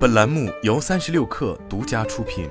本栏目由三十六氪独家出品。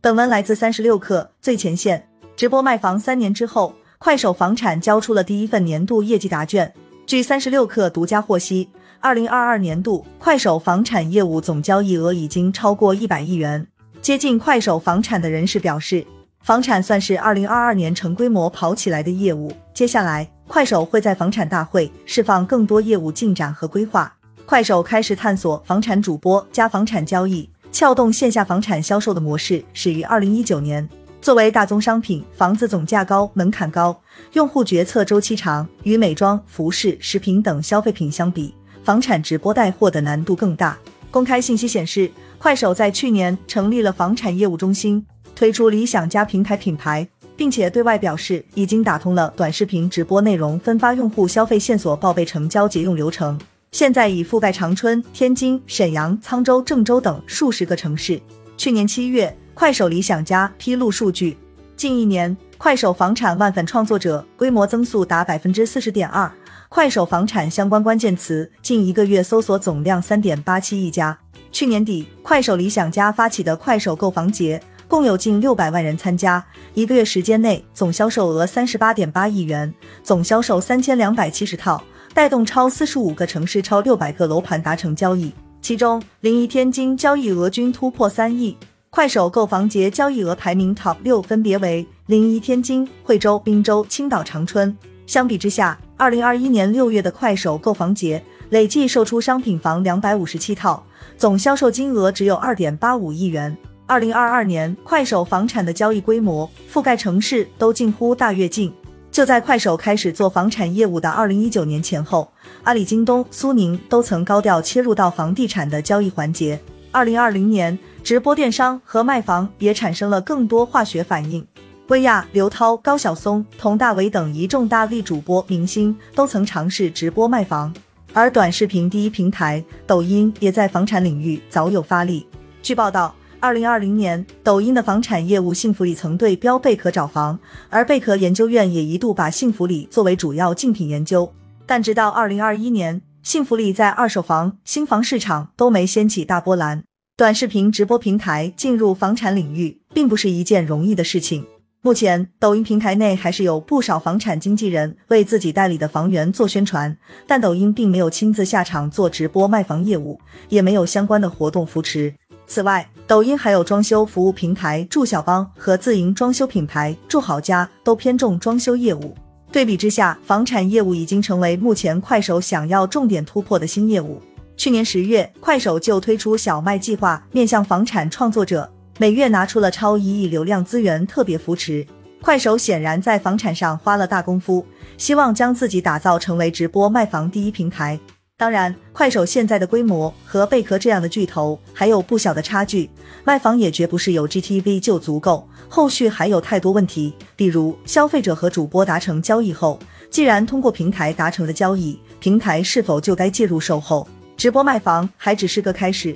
本文来自三十六氪最前线。直播卖房三年之后，快手房产交出了第一份年度业绩答卷。据三十六氪独家获悉，二零二二年度快手房产业务总交易额已经超过一百亿元。接近快手房产的人士表示，房产算是二零二二年成规模跑起来的业务。接下来，快手会在房产大会释放更多业务进展和规划。快手开始探索房产主播加房产交易，撬动线下房产销售的模式始于二零一九年。作为大宗商品，房子总价高、门槛高，用户决策周期长，与美妆、服饰、食品等消费品相比，房产直播带货的难度更大。公开信息显示，快手在去年成立了房产业务中心，推出理想家平台品牌，并且对外表示已经打通了短视频直播内容分发用户消费线索报备成交结用流程，现在已覆盖长春、天津、沈阳、沧州、郑州等数十个城市。去年七月。快手理想家披露数据，近一年，快手房产万粉创作者规模增速达百分之四十点二，快手房产相关关键词近一个月搜索总量三点八七亿家。去年底，快手理想家发起的快手购房节，共有近六百万人参加，一个月时间内总销售额三十八点八亿元，总销售三千两百七十套，带动超四十五个城市超六百个楼盘达成交易，其中临沂天津交易额均突破三亿。快手购房节交易额排名 TOP 六分别为临沂、天津、惠州、滨州、青岛、长春。相比之下，二零二一年六月的快手购房节累计售出商品房两百五十七套，总销售金额只有二点八五亿元。二零二二年，快手房产的交易规模、覆盖城市都近乎大跃进。就在快手开始做房产业务的二零一九年前后，阿里、京东、苏宁都曾高调切入到房地产的交易环节。二零二零年。直播电商和卖房也产生了更多化学反应。薇娅、刘涛、高晓松、佟大为等一众大 V 主播明星都曾尝试直播卖房，而短视频第一平台抖音也在房产领域早有发力。据报道，二零二零年，抖音的房产业务幸福里曾对标贝壳找房，而贝壳研究院也一度把幸福里作为主要竞品研究。但直到二零二一年，幸福里在二手房、新房市场都没掀起大波澜。短视频直播平台进入房产领域，并不是一件容易的事情。目前，抖音平台内还是有不少房产经纪人为自己代理的房源做宣传，但抖音并没有亲自下场做直播卖房业务，也没有相关的活动扶持。此外，抖音还有装修服务平台住小帮和自营装修品牌住好家，都偏重装修业务。对比之下，房产业务已经成为目前快手想要重点突破的新业务。去年十月，快手就推出小麦计划，面向房产创作者，每月拿出了超一亿流量资源，特别扶持。快手显然在房产上花了大功夫，希望将自己打造成为直播卖房第一平台。当然，快手现在的规模和贝壳这样的巨头还有不小的差距，卖房也绝不是有 GTV 就足够，后续还有太多问题，比如消费者和主播达成交易后，既然通过平台达成的交易，平台是否就该介入售后？直播卖房还只是个开始，